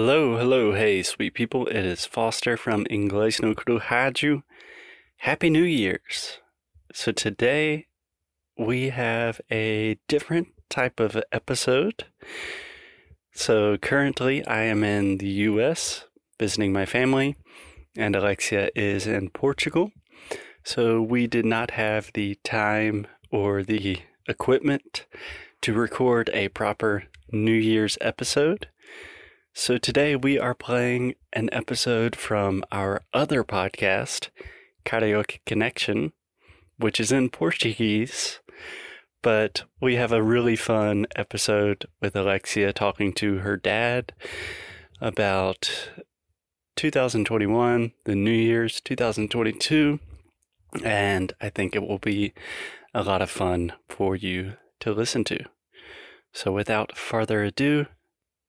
Hello, hello, hey, sweet people. It is Foster from Inglês no Cru Rádio. Happy New Year's. So today we have a different type of episode. So currently I am in the US visiting my family, and Alexia is in Portugal. So we did not have the time or the equipment to record a proper New Year's episode. So today we are playing an episode from our other podcast, Karaoke Connection, which is in Portuguese. But we have a really fun episode with Alexia talking to her dad about 2021, the New Year's 2022, and I think it will be a lot of fun for you to listen to. So without further ado,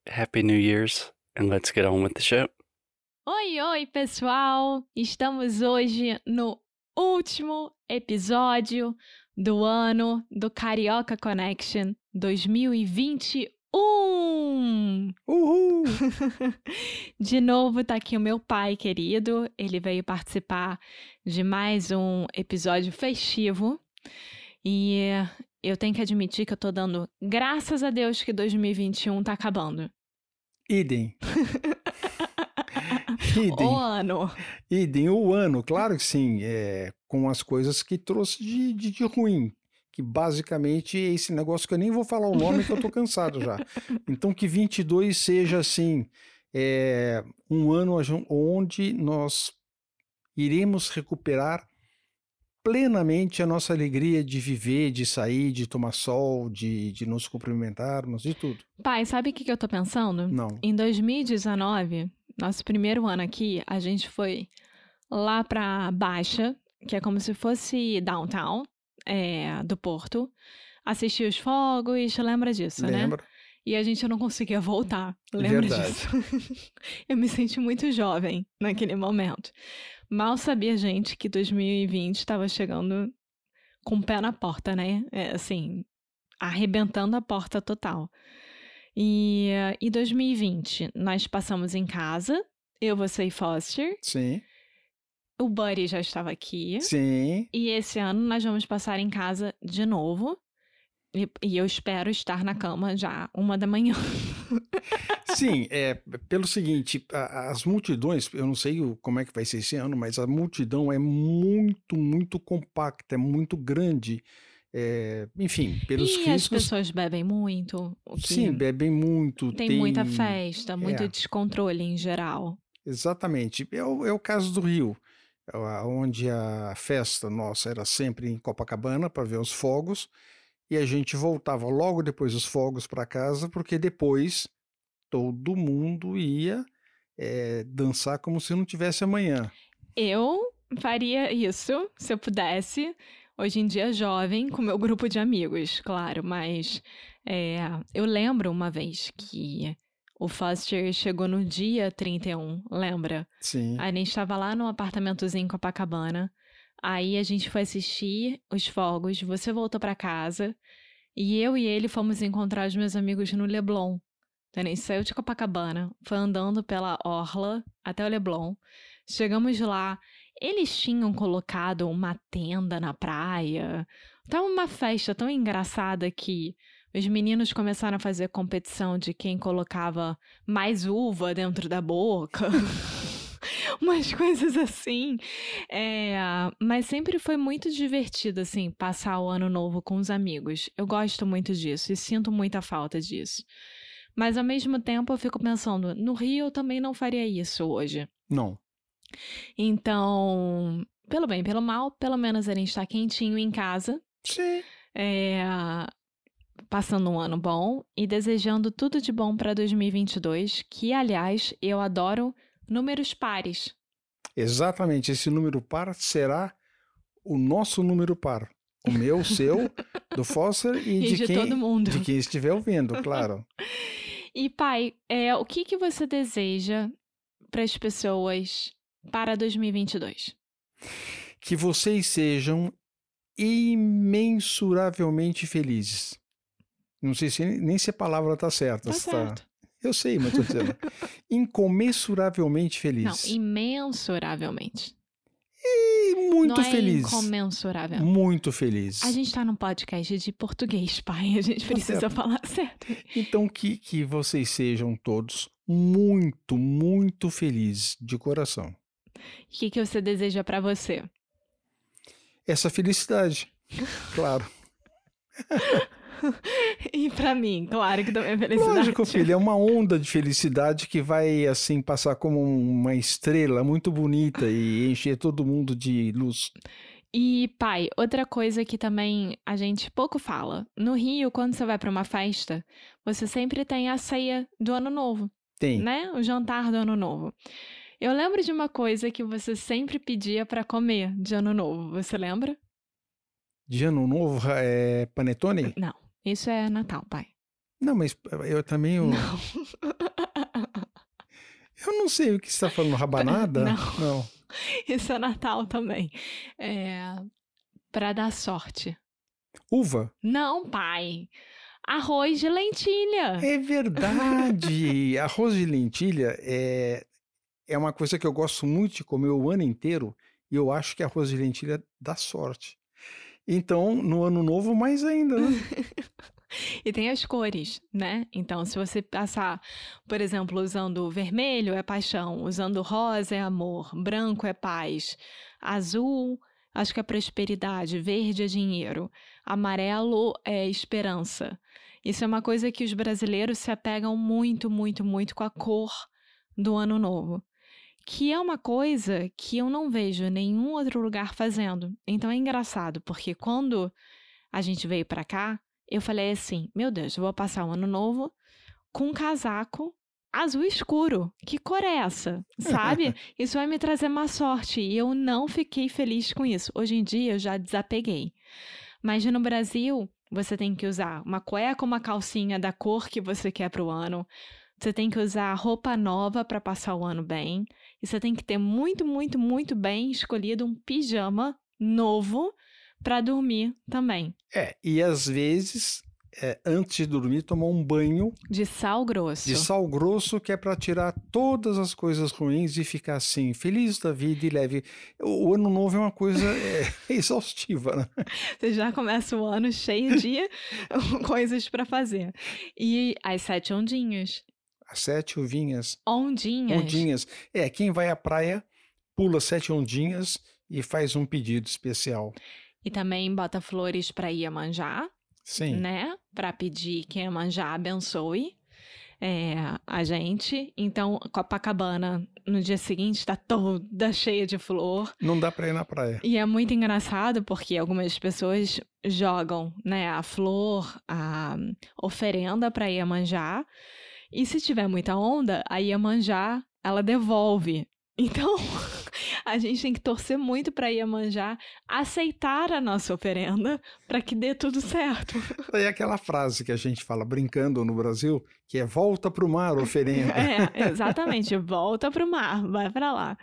Happy New Year's and let's get on with the show. Oi, oi, pessoal! Estamos hoje no último episódio do ano do Carioca Connection 2021. Uhul! De novo, tá aqui o meu pai querido. Ele veio participar de mais um episódio festivo. E eu tenho que admitir que eu tô dando graças a Deus que 2021 tá acabando. Idem. Idem. O ano. Idem, o ano, claro que sim, é, com as coisas que trouxe de, de, de ruim. Que basicamente é esse negócio que eu nem vou falar o nome, que eu tô cansado já. Então que 22 seja assim, é, um ano onde nós iremos recuperar plenamente a nossa alegria de viver, de sair, de tomar sol, de, de nos cumprimentarmos, de tudo. Pai, sabe o que, que eu tô pensando? Não. Em 2019, nosso primeiro ano aqui, a gente foi lá pra Baixa, que é como se fosse downtown é, do Porto, assistir os fogos, lembra disso, né? Lembra? E a gente não conseguia voltar, lembra Verdade. disso? eu me senti muito jovem naquele momento. Mal sabia a gente que 2020 estava chegando com o pé na porta, né? É, assim, arrebentando a porta total. E em 2020, nós passamos em casa, eu, você e Foster. Sim, O Buddy já estava aqui. sim. E esse ano nós vamos passar em casa de novo. E, e eu espero estar na cama já uma da manhã. Sim, é pelo seguinte, a- as multidões, eu não sei o- como é que vai ser esse ano, mas a multidão é muito, muito compacta, é muito grande. é, enfim, pelos e as riscos. pessoas bebem muito. Sim, bebem muito. tem, muita festa, muito é. descontrole em geral. Exatamente. É o, é o caso do Rio, onde a festa nossa era sempre em Copacabana para ver os fogos, e a gente voltava logo depois dos fogos para casa, porque depois todo mundo ia eh, dançar como se não tivesse amanhã. Eu faria isso se eu pudesse. Hoje em dia, jovem, com meu grupo de amigos, claro, mas é, eu lembro uma vez que o Foster chegou no dia 31, lembra? Sim. A gente estava lá no apartamentozinho em Copacabana. Aí a gente foi assistir os fogos, você voltou para casa e eu e ele fomos encontrar os meus amigos no Leblon. Então gente saiu de Copacabana, foi andando pela orla até o Leblon. Chegamos lá, eles tinham colocado uma tenda na praia. Tava uma festa tão engraçada que os meninos começaram a fazer competição de quem colocava mais uva dentro da boca. Umas coisas assim. É, mas sempre foi muito divertido, assim, passar o ano novo com os amigos. Eu gosto muito disso e sinto muita falta disso. Mas ao mesmo tempo eu fico pensando, no Rio eu também não faria isso hoje. Não. Então, pelo bem, pelo mal, pelo menos a gente está quentinho em casa, Sim. é, passando um ano bom e desejando tudo de bom para 2022, que aliás eu adoro números pares. Exatamente. Esse número par será o nosso número par. O meu, o seu, do Foster e, E de, de quem, todo mundo. de quem estiver ouvindo, claro. E pai, é, o que, que você deseja para as pessoas para 2022? que vocês sejam imensuravelmente felizes. Não sei se nem se a palavra está certa. Tá se certo. Eu sei, mas tô dizendo. incomensuravelmente Não, feliz. imensuravelmente. E muito Não é feliz. incomensurável. Muito feliz. A gente tá num podcast de português, pai. A gente precisa certo. falar certo. Então, que, que vocês sejam todos muito, muito felizes de coração. O que, que você deseja pra você? Essa felicidade. Claro. E pra mim, claro que também é felicidade. Lógico, filho, é uma onda de felicidade que vai, assim, passar como uma estrela muito bonita e encher todo mundo de luz. E, pai, outra coisa que também a gente pouco fala. No Rio, quando você vai pra uma festa, você sempre tem a ceia do Ano Novo, Tem. né? O jantar do Ano Novo. Eu lembro de uma coisa que você sempre pedia pra comer de Ano Novo. Você lembra? De ano novo, é panetone? Não. Isso é Natal, pai. Não, mas eu também... Eu Não. eu não sei o que você está falando, rabanada? Não. Não. Isso é Natal também. É. Pra dar sorte. Uva? Não, pai. Arroz de lentilha. É verdade! Arroz de lentilha é, é uma coisa que eu gosto muito de comer o ano inteiro e eu acho que arroz de lentilha dá sorte. Então, no ano novo, mais ainda, né? E tem as cores, né? Então, se você passar, por exemplo, usando vermelho é paixão, usando rosa é amor, branco é paz, azul acho que é prosperidade, verde é dinheiro, amarelo é esperança. Isso é uma coisa que os brasileiros se apegam muito, muito, muito com a cor do ano novo. Que é uma coisa que eu não vejo nenhum outro lugar fazendo. Então é engraçado, porque quando a gente veio pra cá, eu falei assim: meu Deus, eu vou passar o ano novo com um casaco azul escuro. Que cor é essa? Sabe? isso vai me trazer má sorte. E eu não fiquei feliz com isso. Hoje em dia eu já desapeguei. Mas no Brasil, você tem que usar uma cueca ou uma calcinha da cor que você quer pro ano. Você tem que usar roupa nova para passar o ano bem. E você tem que ter muito, muito, muito bem escolhido um pijama novo para dormir também. É, e às vezes, é, antes de dormir, tomar um banho De sal grosso. de sal grosso, que é para tirar todas as coisas ruins e ficar assim, feliz da vida e leve. O, ano novo é uma coisa é, exaustiva, né? Você já começa o ano cheio de coisas para fazer. E as sete ondinhas. As sete uvinhas, Ondinhas. ondinhas. É, quem vai à praia pula sete ondinhas e faz um pedido especial. E também bota flores para Iemanjá, Sim. né? Para pedir que Iemanjá abençoe é, a gente. Então, Copacabana, no dia seguinte, está toda cheia de flor. Não dá para ir na praia. E é muito engraçado porque algumas pessoas jogam, né, a flor, a oferenda para Iemanjá. E se tiver muita onda, a Iemanjá, ela devolve. Então, a gente tem que torcer muito para Iemanjá aceitar a nossa oferenda para que dê tudo certo. É aquela frase que a gente fala brincando no Brasil, que é volta pro mar, oferenda. É, exatamente. Volta pro mar, vai para lá.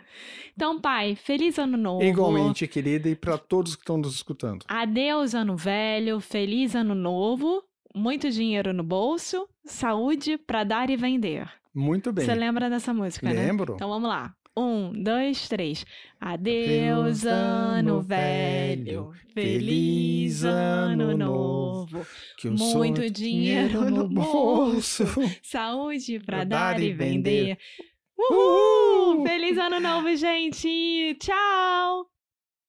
Então, pai, feliz ano novo. Igualmente, querida, e para todos que estão nos escutando. Adeus, ano velho, feliz ano novo, muito dinheiro no bolso, saúde para dar e vender. Muito bem. Você lembra dessa música, né? Lembro. Então vamos lá. Um, dois, três. Adeus, ano velho, feliz ano novo, que muito dinheiro no bolso, saúde para dar e vender. Uhul! Feliz ano novo, gente! Tchau!